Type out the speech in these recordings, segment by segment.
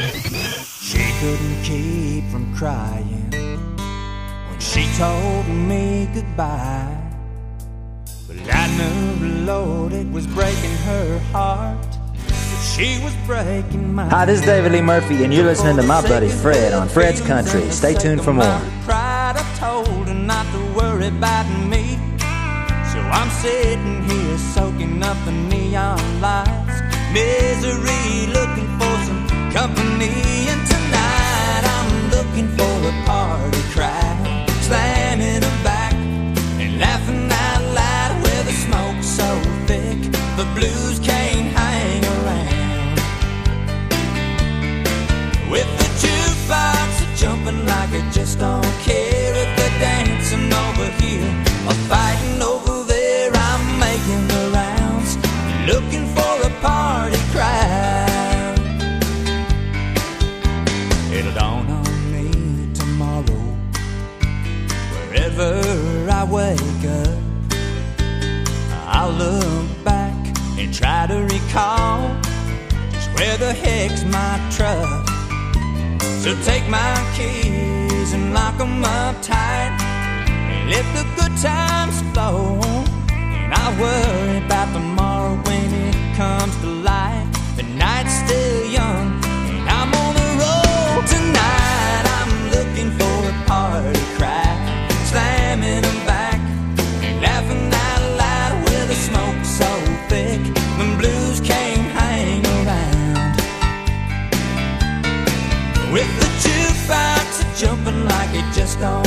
She couldn't keep from crying when she told me goodbye. But I knew, Lord, it was breaking her heart. She was breaking mine. Hi, this is David Lee Murphy, and you're listening to my buddy Fred on Fred's Country. Stay tuned for more. Pride, I told her not to worry about me. So I'm sitting here soaking up the neon lights. Misery, looking for company. And tonight I'm looking for a party crowd. Slamming a back and laughing out loud with the smoke so thick. The blues can't hang around. With the jukebox jumping like it just don't care look back and try to recall just where the heck's my truck. So take my keys and lock 'em up tight and let the good times flow. And I worry about tomorrow it just don't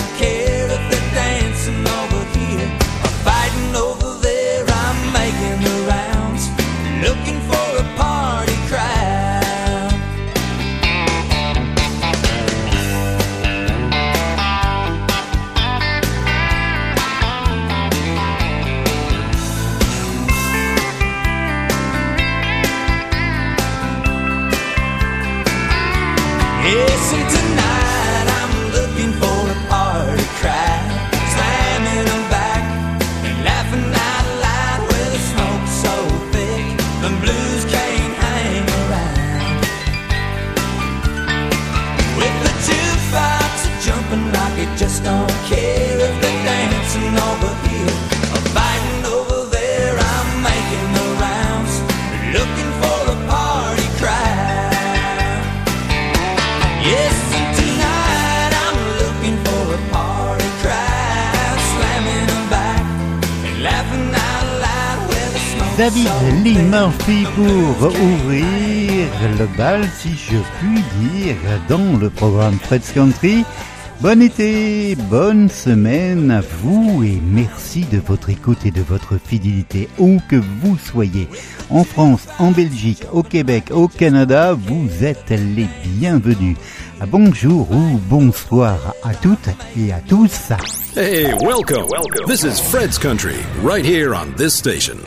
pour ouvrir le bal, si je puis dire, dans le programme Fred's Country. Bon été, bonne semaine à vous et merci de votre écoute et de votre fidélité. Où que vous soyez, en France, en Belgique, au Québec, au Canada, vous êtes les bienvenus. Bonjour ou bonsoir à toutes et à tous. Hey, welcome. Welcome. This is Fred's Country, right here on this station.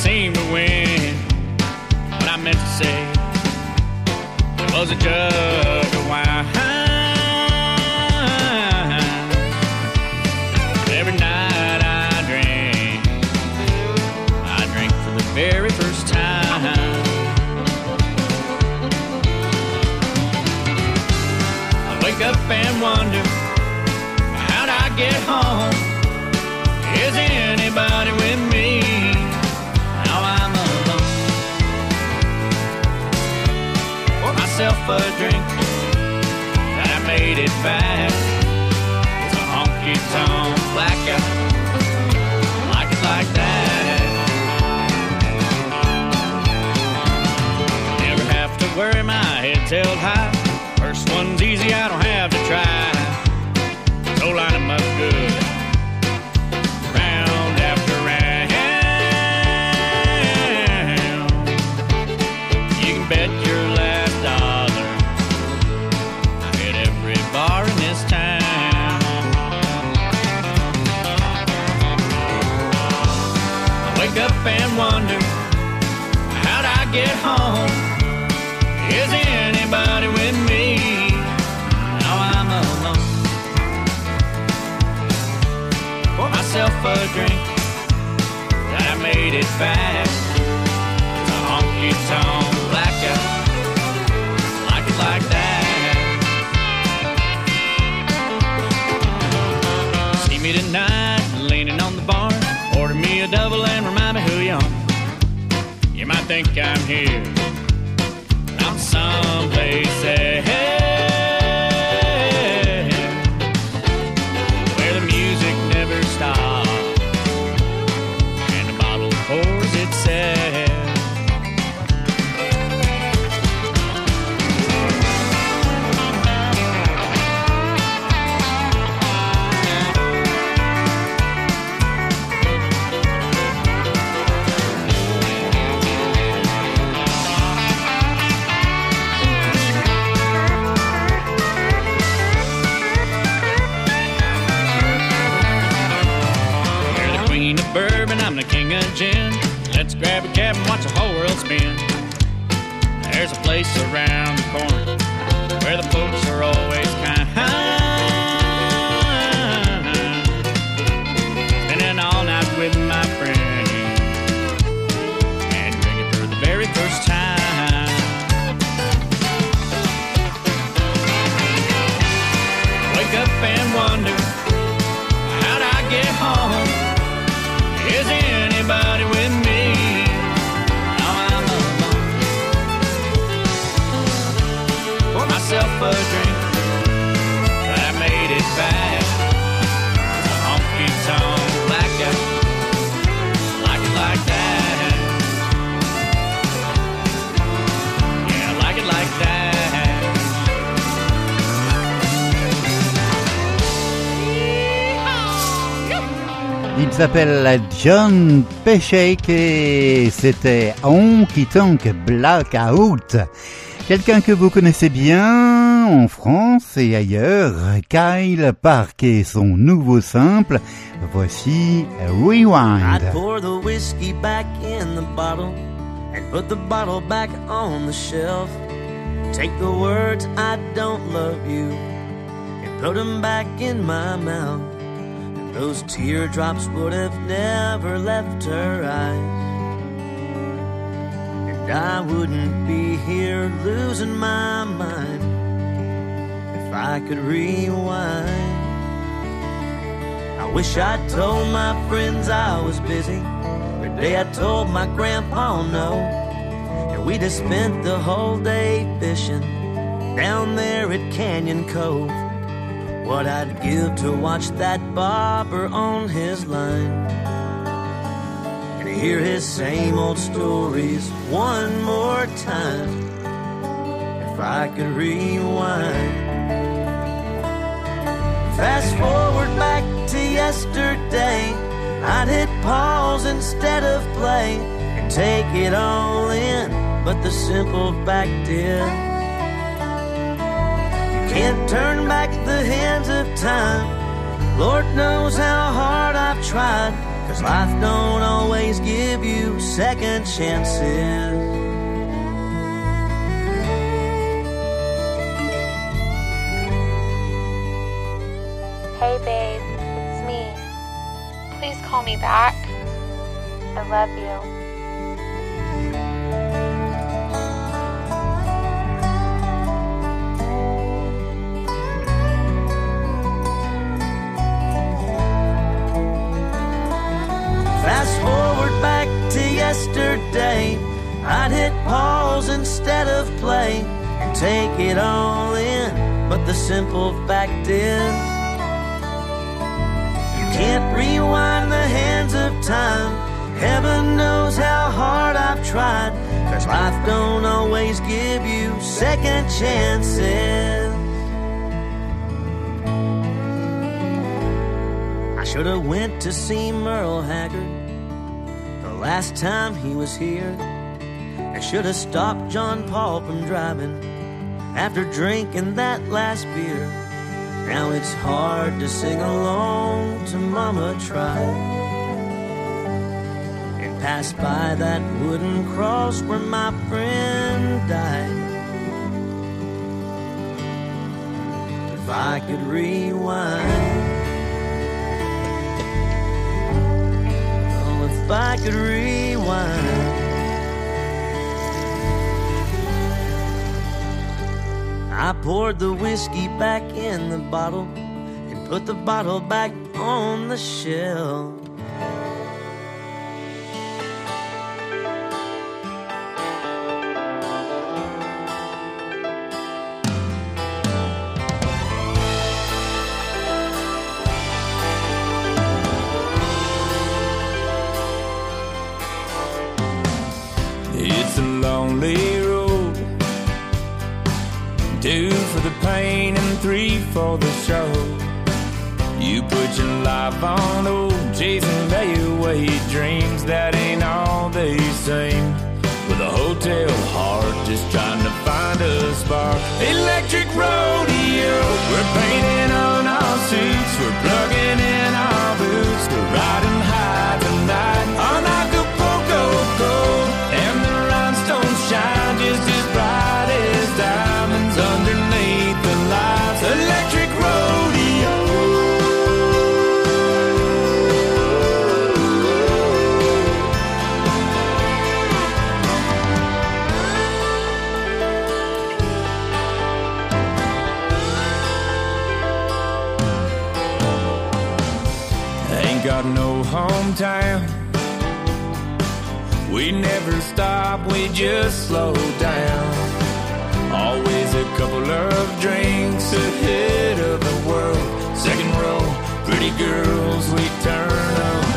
Seem to win. What I meant to say it was a jug of wine. Every night I drink, I drink for the very first time. I wake up and wonder. A drink, and I made it back. It's a honky tonk blackout. Like it like that. Never have to worry, my head's held high. First one's easy, I don't have to try. So line 'em up good. Think I'm here. S'appelle John Pescique et c'était Honky Tonk Blackout. Quelqu'un que vous connaissez bien en France et ailleurs, Kyle Park et son nouveau simple, voici Rewind. I'd pour the whiskey back in the bottle and put the bottle back on the shelf. Take the words I don't love you and put them back in my mouth. Those teardrops would have never left her eyes. And I wouldn't be here losing my mind if I could rewind. I wish I'd told my friends I was busy. The day I told my grandpa no. And we just spent the whole day fishing down there at Canyon Cove. What I'd give to watch that bobber on his line. And hear his same old stories one more time. If I could rewind. Fast forward back to yesterday. I'd hit pause instead of play and take it all in. But the simple fact is, can't turn back the hands of time. Lord knows how hard I've tried. Cause life don't always give you second chances. Hey babe, it's me. Please call me back. I love you. I'd hit pause instead of play and take it all in. But the simple fact is, you can't rewind the hands of time. Heaven knows how hard I've tried. Cause life don't always give you second chances. I should have went to see Merle Haggard the last time he was here. I should have stopped John Paul from driving after drinking that last beer. Now it's hard to sing along to Mama Try and pass by that wooden cross where my friend died. If I could rewind. Oh, if I could rewind. I poured the whiskey back in the bottle and put the bottle back on the shelf. show. You put your life on old Jason Layaway dreams that ain't all they seem. With a hotel heart just trying to find a spark. Electric rodeo, we're painting on our suits, we're plugging in. time. We never stop, we just slow down. Always a couple of drinks ahead of the world. Second row, pretty girls, we turn on.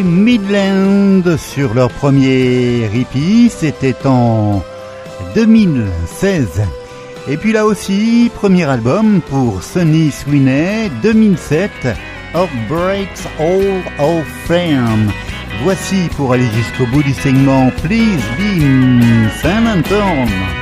Midland sur leur premier hippie, c'était en 2016. Et puis là aussi, premier album pour Sonny Sweeney, 2007, *Of Breaks All of Fame. Voici pour aller jusqu'au bout du segment Please Be San Anton.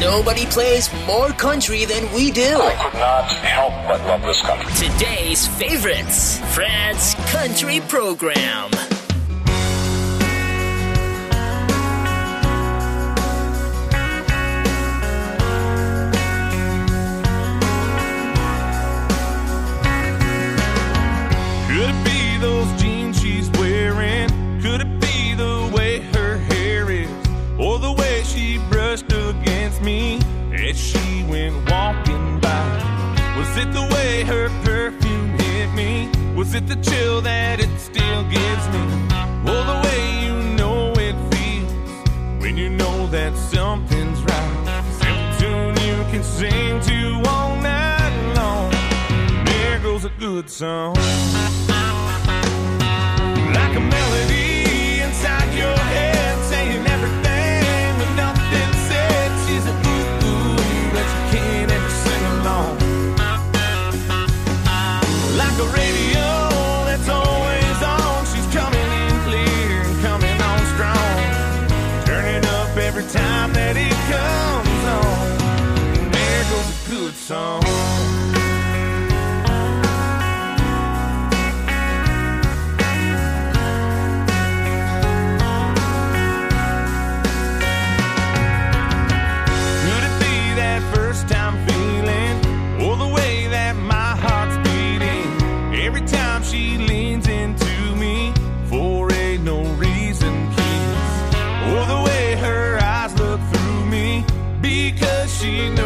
Nobody plays more country than we do. I could not help but love this country. Today's favorites, Fred's Country Program. Is it the chill that it still gives me? Well, the way you know it feels when you know that something's right. Simple tune you can sing to all night long. There goes a good song. she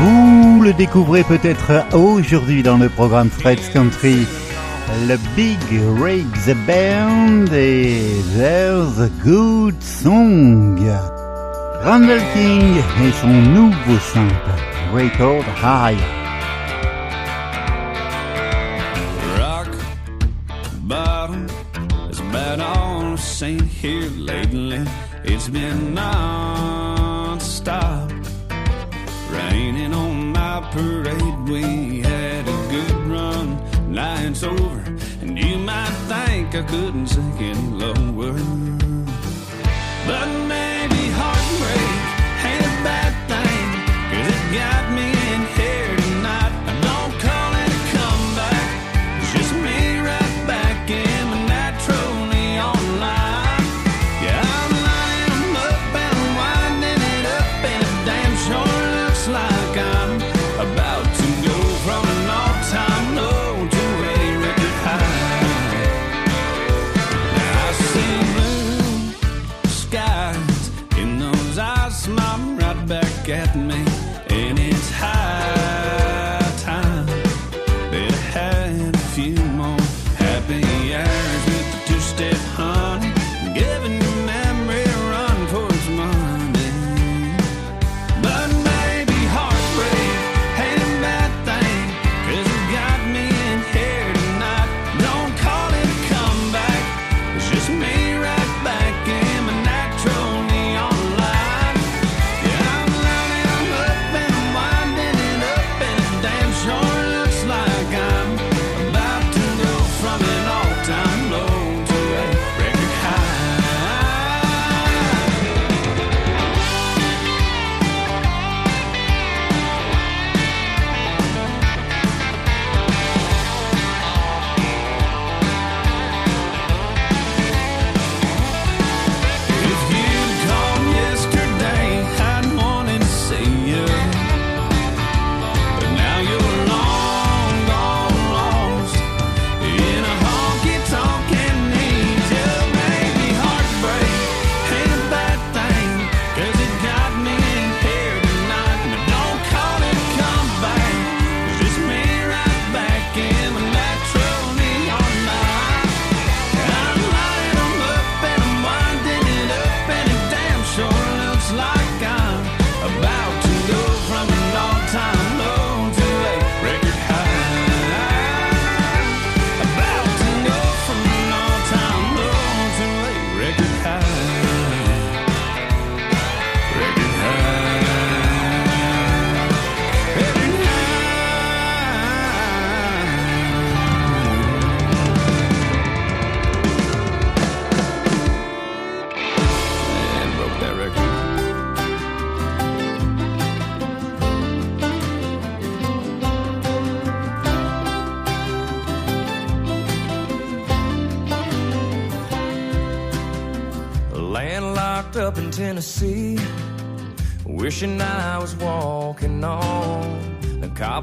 Vous le découvrez peut-être aujourd'hui dans le programme Fred's Country. Le Big Rig the Band et There's a Good Song. Randall King et son nouveau simple, Record High. Rock bottom has been on the scene here lately. It's been non-stop raining on my parade wheel. like I couldn't sink any lower. But maybe heartbreak ain't a bad thing, cause it got me.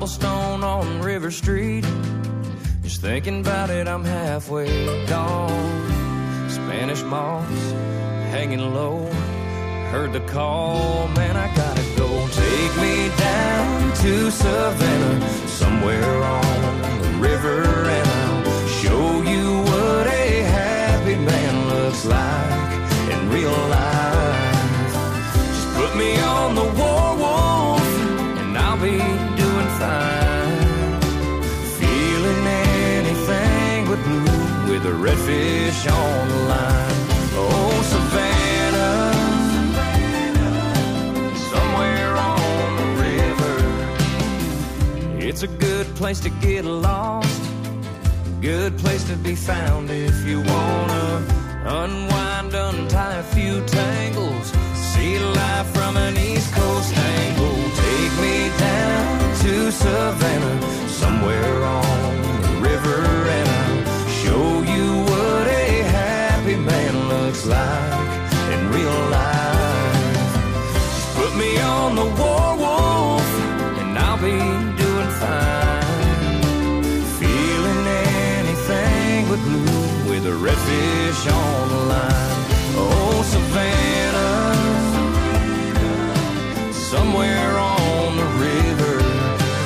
Cobblestone on River Street. Just thinking about it, I'm halfway gone. Spanish moss hanging low. Heard the call, man, I gotta go. Take me down to Savannah, somewhere on the river, and I'll show you what a happy man looks like in real life. Just put me on with a redfish on the line. Oh, Savannah, somewhere on the river. It's a good place to get lost, good place to be found if you wanna unwind, untie a few tangles, see life from an East Coast angle. Take me down to Savannah, somewhere on Savannah, somewhere on the river,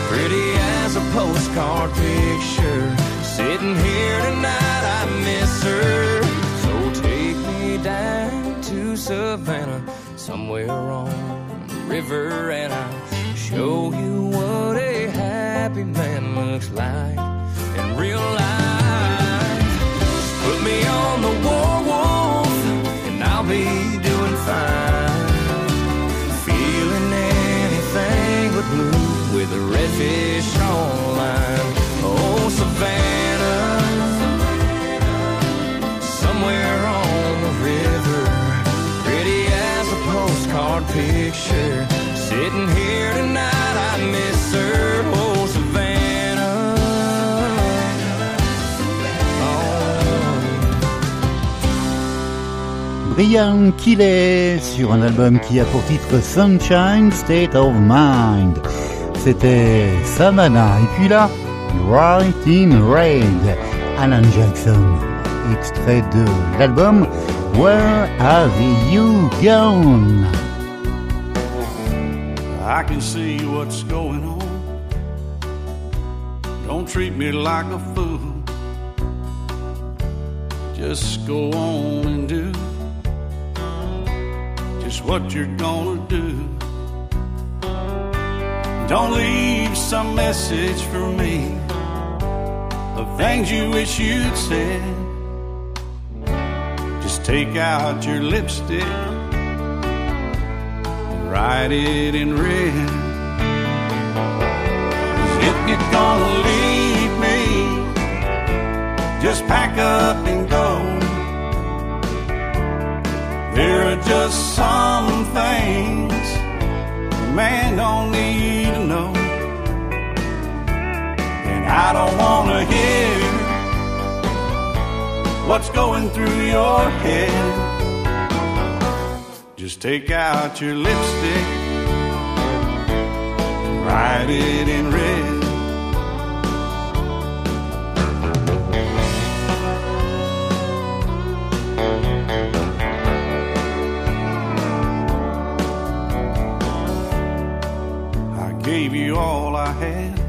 pretty as a postcard picture. Sitting here tonight, I miss her. So take me down to Savannah, somewhere on the river, and I'll show you what a happy man looks like in real life. Fine. Feeling anything but blue with a redfish on line. Oh, Savannah, somewhere on the river, pretty as a postcard picture. Brian Keeley sur un album qui a pour titre Sunshine State of Mind. C'était Savannah. Et puis là, Right in Red, Alan Jackson, extrait de l'album Where Have You Gone? I can see what's going on. Don't treat me like a fool. Just go on and do just what you're gonna do. Don't leave some message for me of things you wish you'd said. Just take out your lipstick and write it in red. if you're gonna leave me, just pack up and go. There are just some things a man don't need to know. And I don't want to hear what's going through your head. Just take out your lipstick, write it in red. Gave you all I had,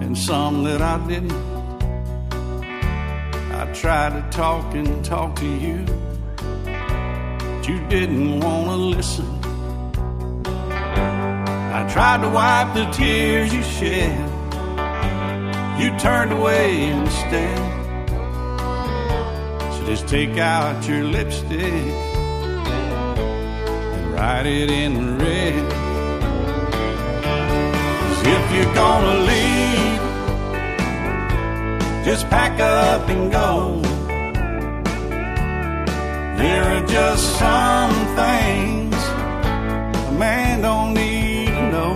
and some that I didn't. I tried to talk and talk to you, but you didn't want to listen. I tried to wipe the tears you shed, you turned away instead. So just take out your lipstick and write it in red. If you're gonna leave, just pack up and go. There are just some things a man don't need to know.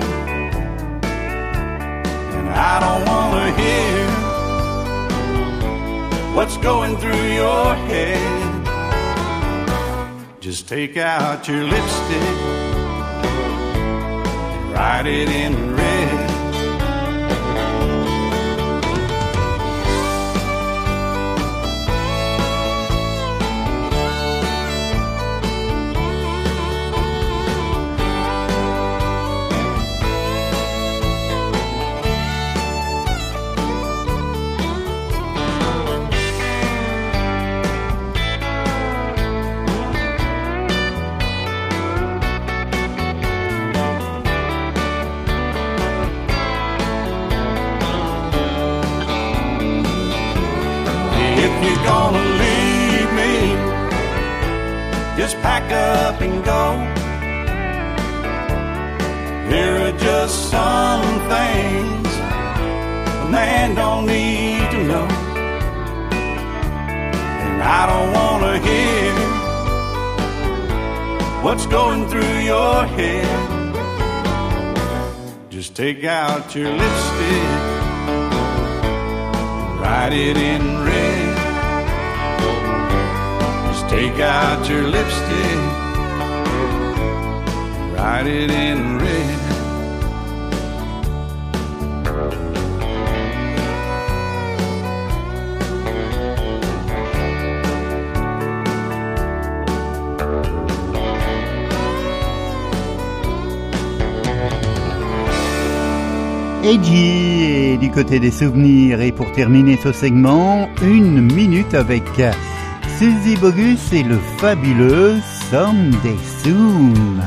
And I don't wanna hear what's going through your head. Just take out your lipstick, write it in red. what's going through your head. Just take out your lipstick, write it in red. Just take out your lipstick, write it in Edgy et du côté des souvenirs. Et pour terminer ce segment, une minute avec Suzy Bogus et le fabuleux Someday Soon.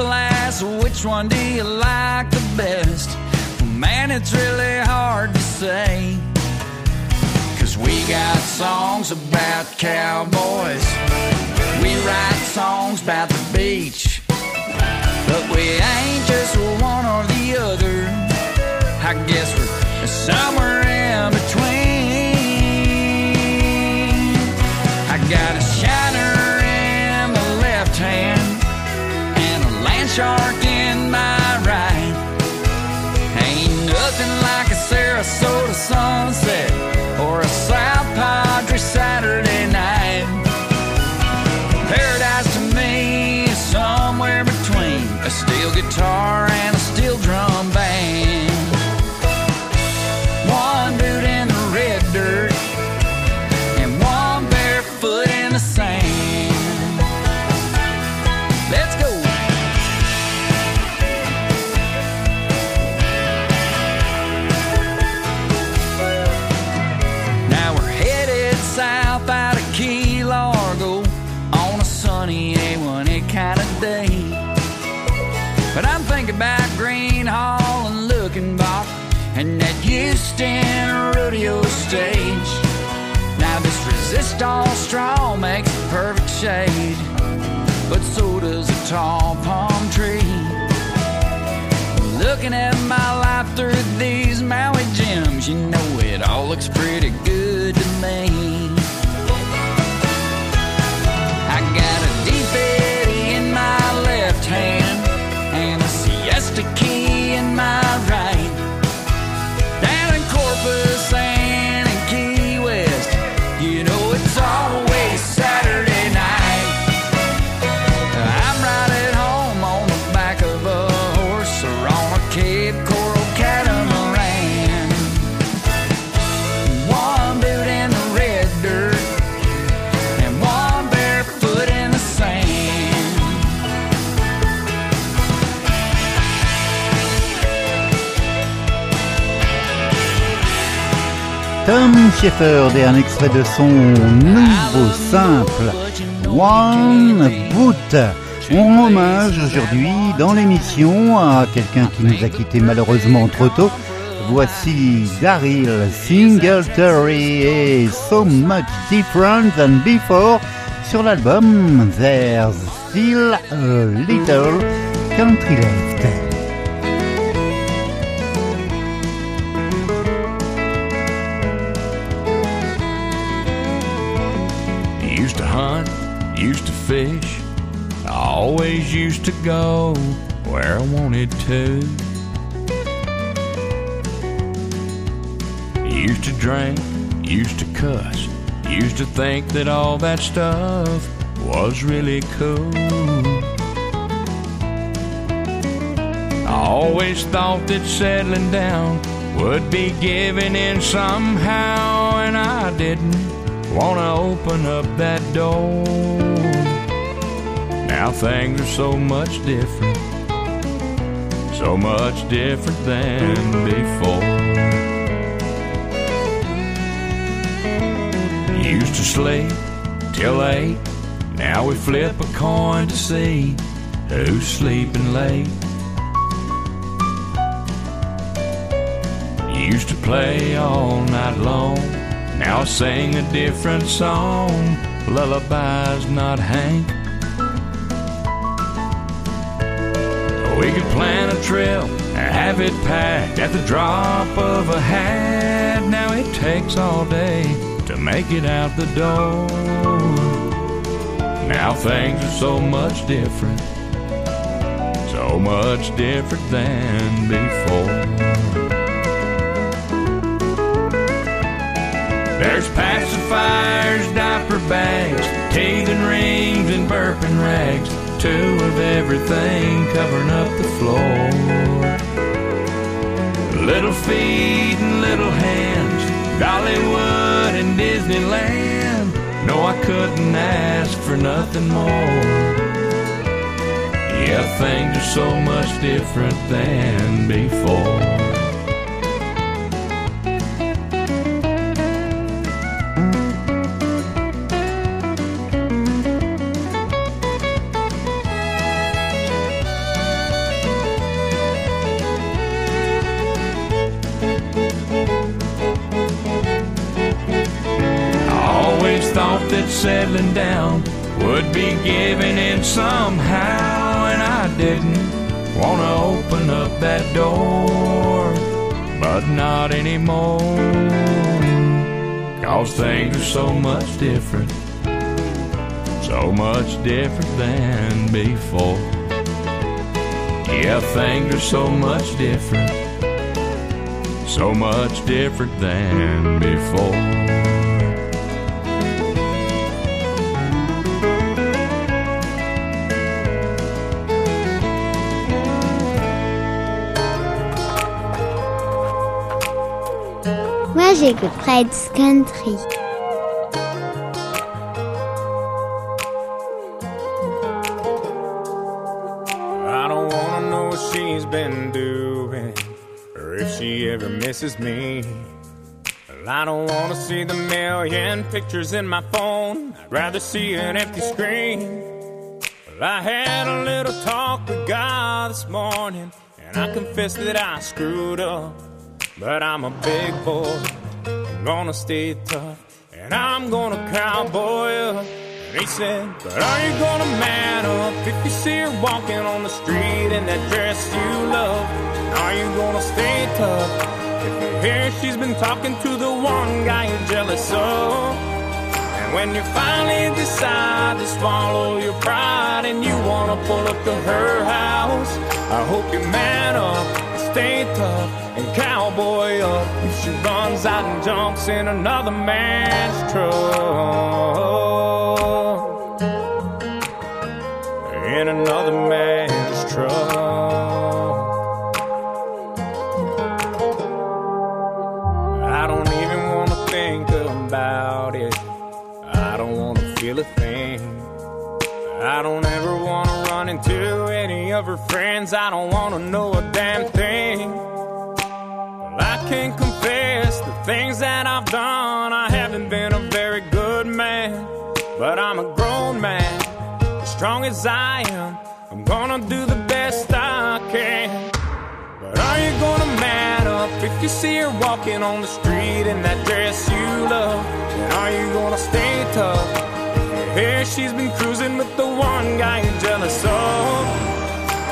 people ask, which one do you like the best? Well, man, it's really hard to say. Cause we got songs about cowboys. We write songs about the beach. But we ain't just one or the other. I guess we're somewhere in between. I gotta. shark in my ride. Ain't nothing like a Sarasota sunset. and rodeo stage. Now this Resistol straw makes perfect shade, but so does a tall palm tree. Looking at my life through these Maui Jims, you know it all looks pretty good to me. Tom Schaeffer et un extrait de son nouveau simple One Boot. On hommage aujourd'hui dans l'émission à quelqu'un qui nous a quitté malheureusement trop tôt. Voici Daryl Singletary et So Much Different Than Before sur l'album There's Still a Little Country Left. Fish. I always used to go where I wanted to. Used to drink, used to cuss, used to think that all that stuff was really cool. I always thought that settling down would be giving in somehow, and I didn't want to open up that door. Now things are so much different, so much different than before. Used to sleep till eight, now we flip a coin to see who's sleeping late. Used to play all night long. Now I sing a different song. Lullabies, not Hank. We could plan a trip and have it packed at the drop of a hat. Now it takes all day to make it out the door. Now things are so much different, so much different than before. There's pacifiers, diaper bags, teeth and rings, and burping rags. Two of everything covering up the floor. Little feet and little hands, Dollywood and Disneyland. No, I couldn't ask for nothing more. Yeah, things are so much different than before. Settling down would be giving in somehow, and I didn't want to open up that door, but not anymore. Cause things are so much different, so much different than before. Yeah, things are so much different, so much different than before. Fred's Country. I don't wanna know what she's been doing or if she ever misses me. I don't wanna see the million pictures in my phone. I'd rather see an empty screen. Well, I had a little talk with God this morning, and I confess that I screwed up. But I'm a big boy, gonna stay tough. And I'm gonna cowboy up. And he said, But are you gonna man up if you see her walking on the street in that dress you love? And are you gonna stay tough if you hear she's been talking to the one guy you're jealous of? And when you finally decide to swallow your pride and you wanna pull up to her house, I hope you man up stay tough and cowboy up if she runs out and jumps in another man's truck. You see her walking on the street in that dress you love? And are you gonna stay tough hear she's been cruising with the one guy you're jealous of?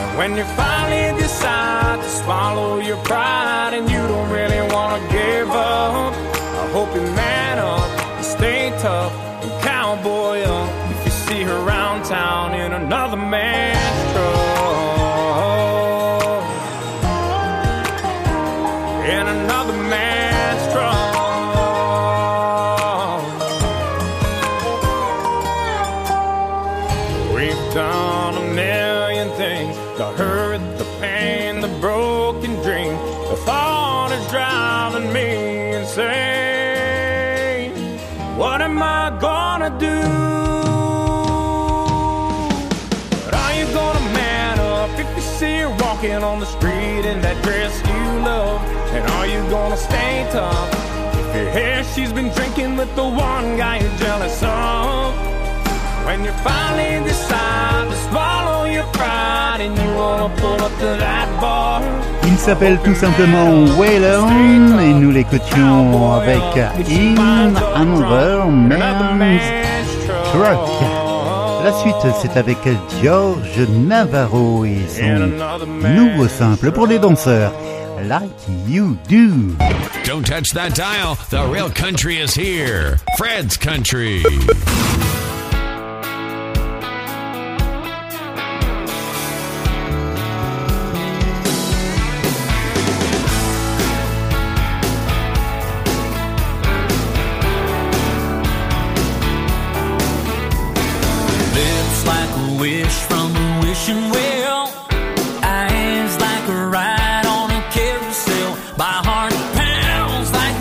And when you finally decide to swallow your pride and you don't really wanna give up, I hope you man up and stay tough and cowboy up if you see her around town in another man's walking on the street in that dress you love? And are you gonna stay tough? If you hear she's been drinking with the one guy you're jealous of? When you finally decide to swallow your pride and you wanna pull up to that bar. Il s'appelle tout simplement Waylon et nous l'écoutions avec In Another Man's Truck. La suite, c'est avec George Navarro et son nouveau simple pour les danseurs, Like You Do. Don't touch that dial. The real country is here. Fred's Country.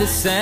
The sound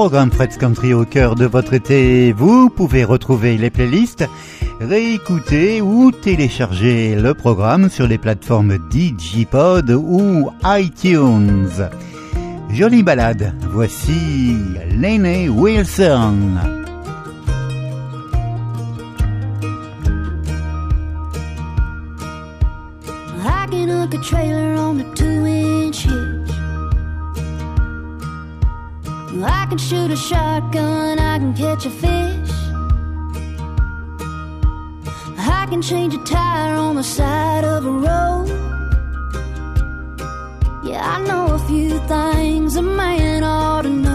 programme Fred's Country au cœur de votre été, vous pouvez retrouver les playlists, réécouter ou télécharger le programme sur les plateformes Digipod ou iTunes. Jolie balade, voici Lene Wilson. Shoot a shotgun, I can catch a fish. I can change a tire on the side of a road. Yeah, I know a few things a man ought to know.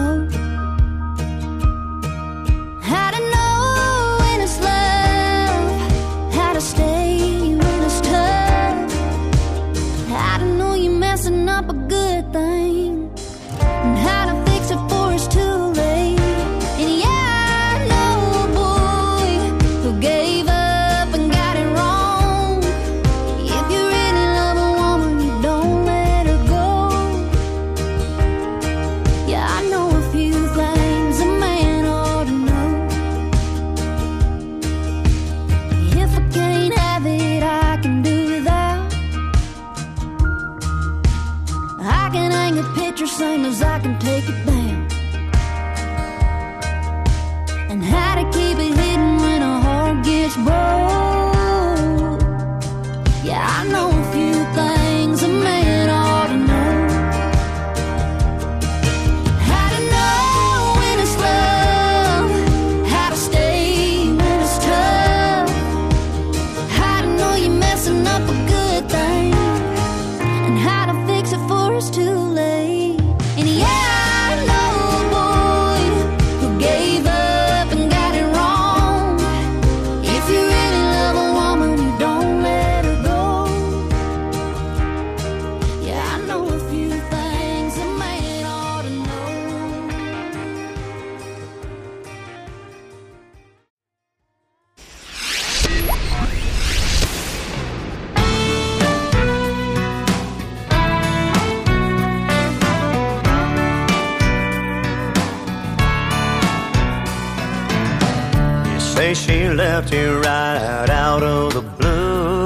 Left you right out of the blue.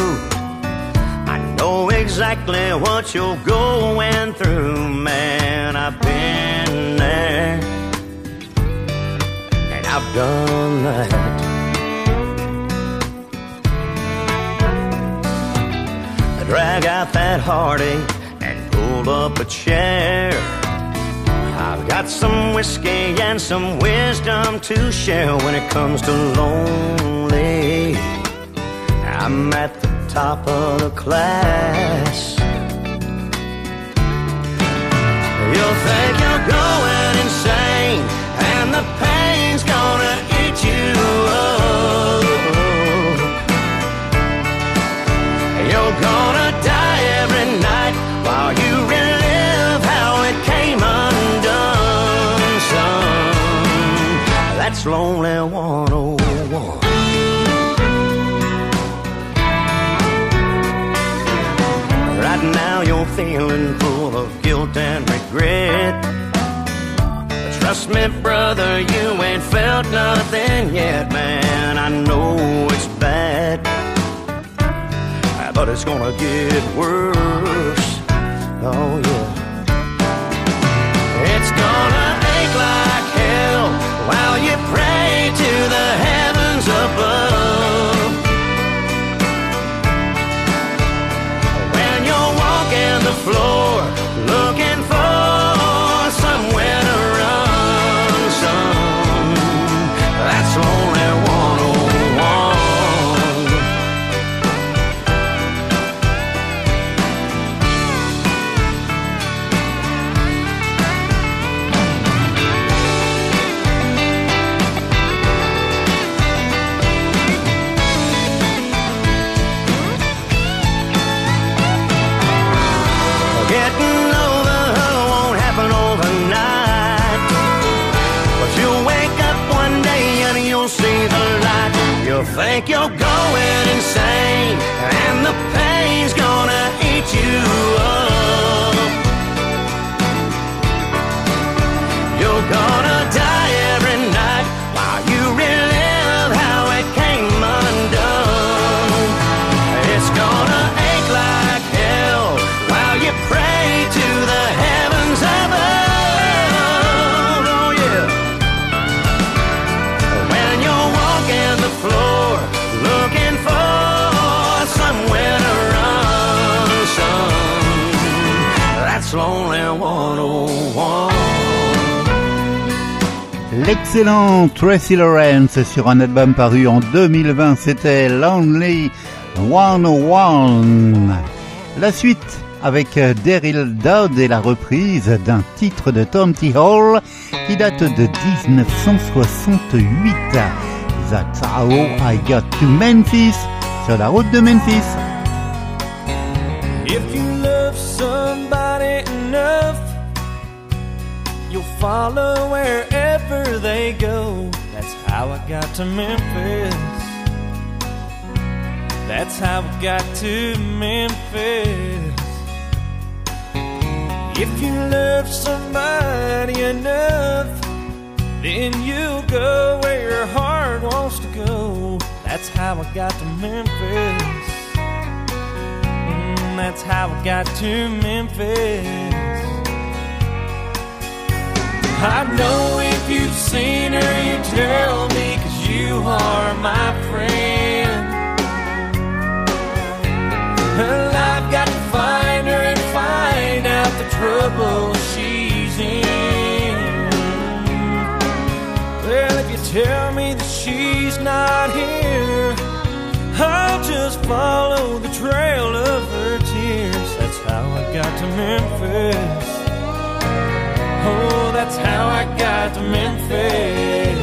I know exactly what you're going through, man. I've been there, and I've done that. I drag out that heartache and pull up a chair. Got some whiskey and some wisdom to share when it comes to lonely. I'm at the top of the class. You'll think you're going insane, and the pain's gonna eat you up. You're gonna That's lonely 101. Right now you're feeling full of guilt and regret. But trust me, brother, you ain't felt nothing yet, man. I know it's bad but it's gonna get worse. Oh yeah. Heavens above. You'll think you're L'excellent Tracy Lawrence sur un album paru en 2020, c'était Lonely 101. La suite avec euh, Daryl Dodd et la reprise d'un titre de Tom T. Hall qui date de 1968. That's how I got to Memphis, sur la route de Memphis. If you love somebody enough, you'll follow wherever they go. That's how I got to Memphis. That's how I got to Memphis. If you love somebody enough, then you'll go where your heart wants to go. That's how I got to Memphis. Mm, that's how I got to Memphis. I know if you've seen her, you tell me, cause you are my friend. Well, I've got to find her and find out the trouble she's in. Well, if you tell me that she's not here, I'll just follow the trail of her tears. That's how I got to Memphis. Oh, that's how I got to Memphis.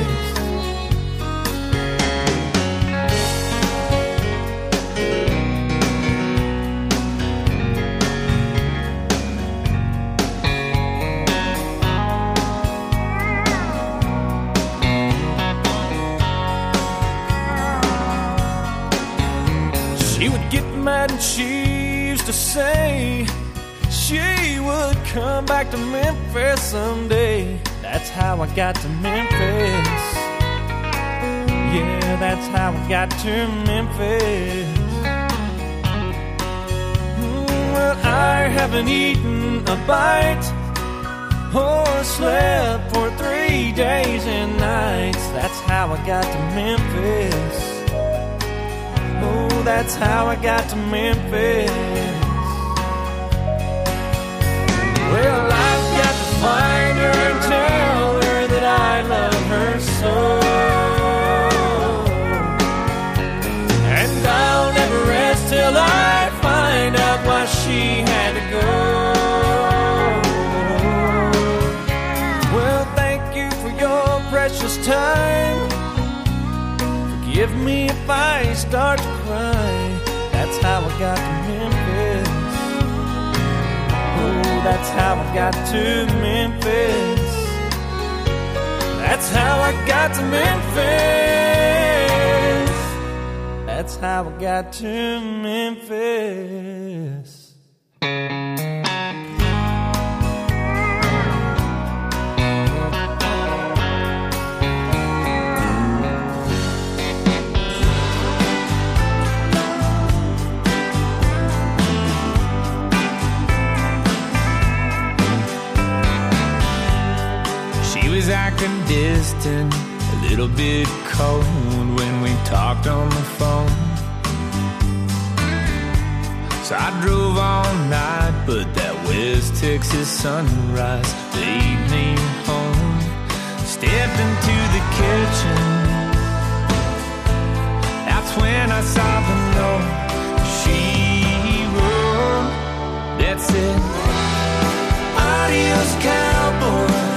She would get mad and she used to say she would come back to Memphis someday. That's how I got to Memphis. Yeah, that's how I got to Memphis. Mm, Well, I haven't eaten a bite or slept for three days and nights. That's how I got to Memphis. Oh, that's how I got to Memphis. Start to cry. That's how I got to Memphis. Oh, that's how I got to Memphis. That's how I got to Memphis. That's how I got to Memphis. Acting distant, a little bit cold when we talked on the phone. So I drove all night, but that West Texas sunrise laid me home. Stepped into the kitchen. That's when I saw the note she wrote. That said, Adios, cowboy.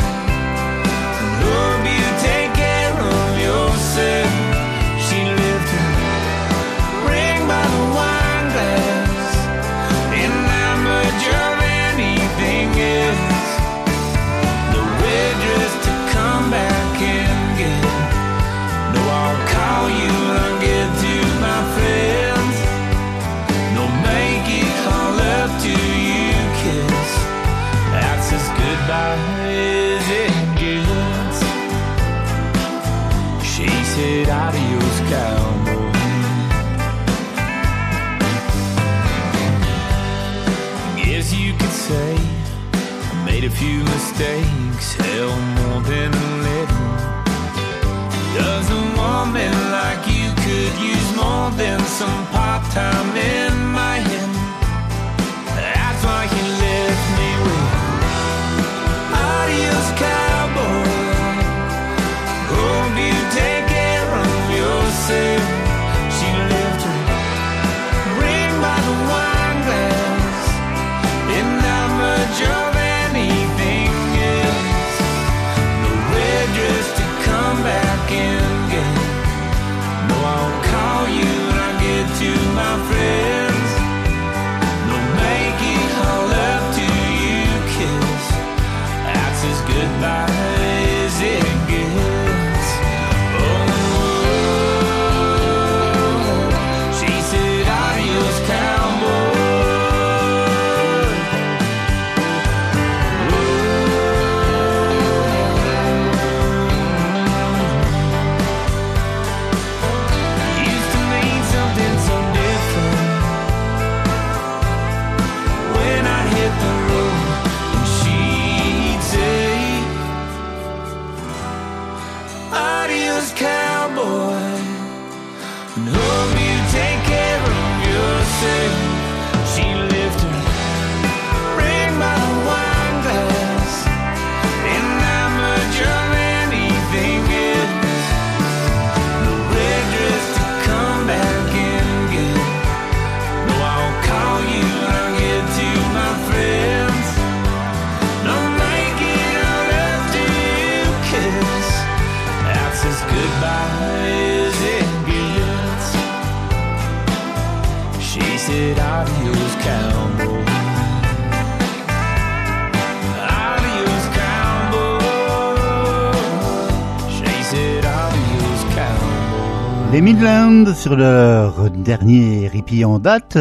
Sur leur dernier hippie en date,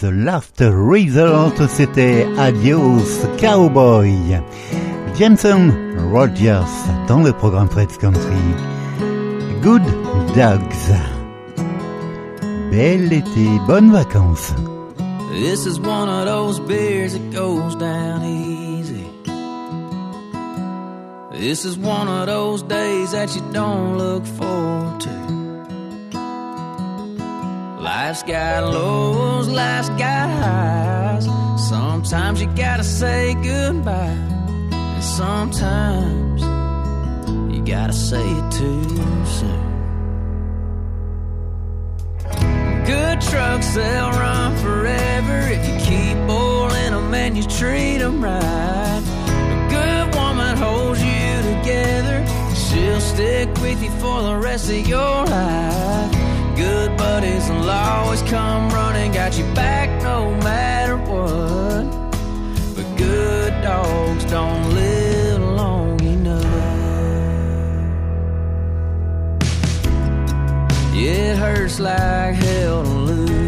The Last Resort, c'était Adios Cowboy. Jensen Rogers dans le programme Fred's Country. Good Dogs. Bel été, bonnes vacances. This is one of those beers that goes down easy. This is one of those days that you don't look forward to. Life's got lows, life's got highs. Sometimes you gotta say goodbye, and sometimes you gotta say it too soon. Good trucks, they'll run forever if you keep oiling them and you treat them right. A good woman holds you together, she'll stick with you for the rest of your life. Good buddies will always come running, got you back no matter what. But good dogs don't live long enough. It hurts like hell to lose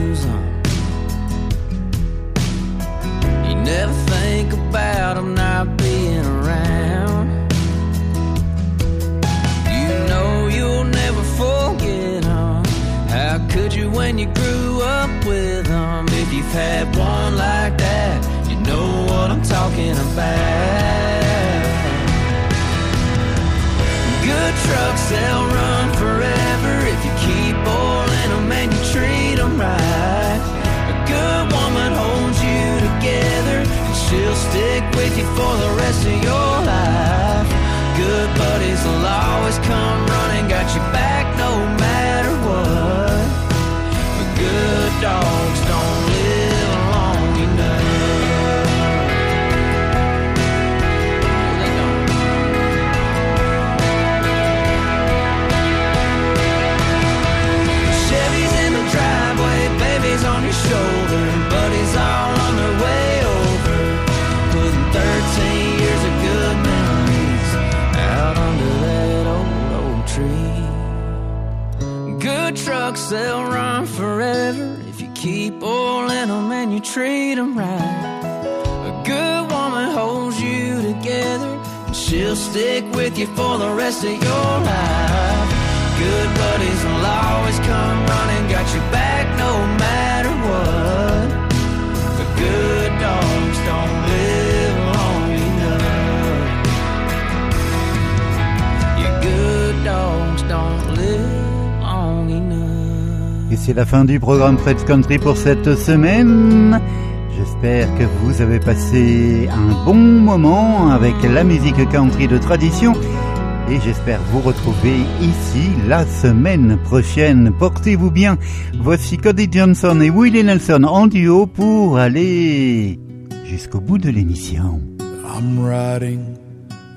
you've had one like that, you know what I'm talking about. Good trucks, they'll run forever if you keep oiling them and you treat them right. A good woman holds you together and she'll stick with you for the rest they'll run forever if you keep oiling them and you treat them right. A good woman holds you together and she'll stick with you for the rest of your life. good buddies will always come running, got your back no matter what. The good C'est la fin du programme Fred's Country pour cette semaine. J'espère que vous avez passé un bon moment avec la musique country de tradition et j'espère vous retrouver ici la semaine prochaine. Portez-vous bien. Voici Cody Johnson et Willie Nelson en duo pour aller jusqu'au bout de l'émission. I'm writing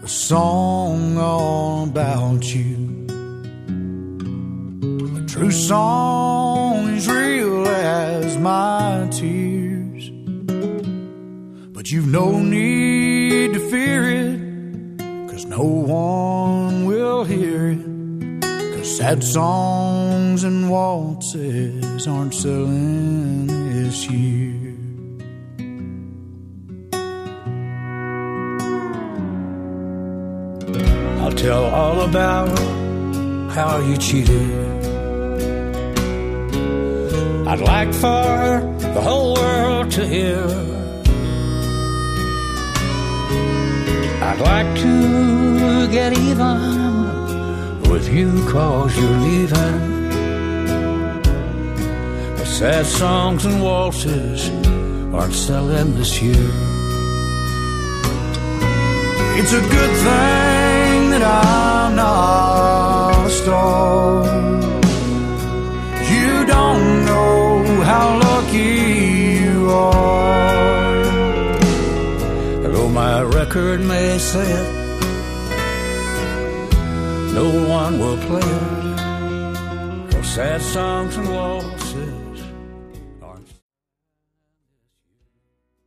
a song about you. A true song as real as my tears. But you've no need to fear it, cause no one will hear it. Cause sad songs and waltzes aren't selling this year. I'll tell all about how you cheated. I'd like for the whole world to hear. I'd like to get even with you cause you're leaving. But sad songs and waltzes aren't selling this year. It's a good thing that I'm not a star. How lucky you are. Though my record may say it, no one will play it. For sad songs and waltzes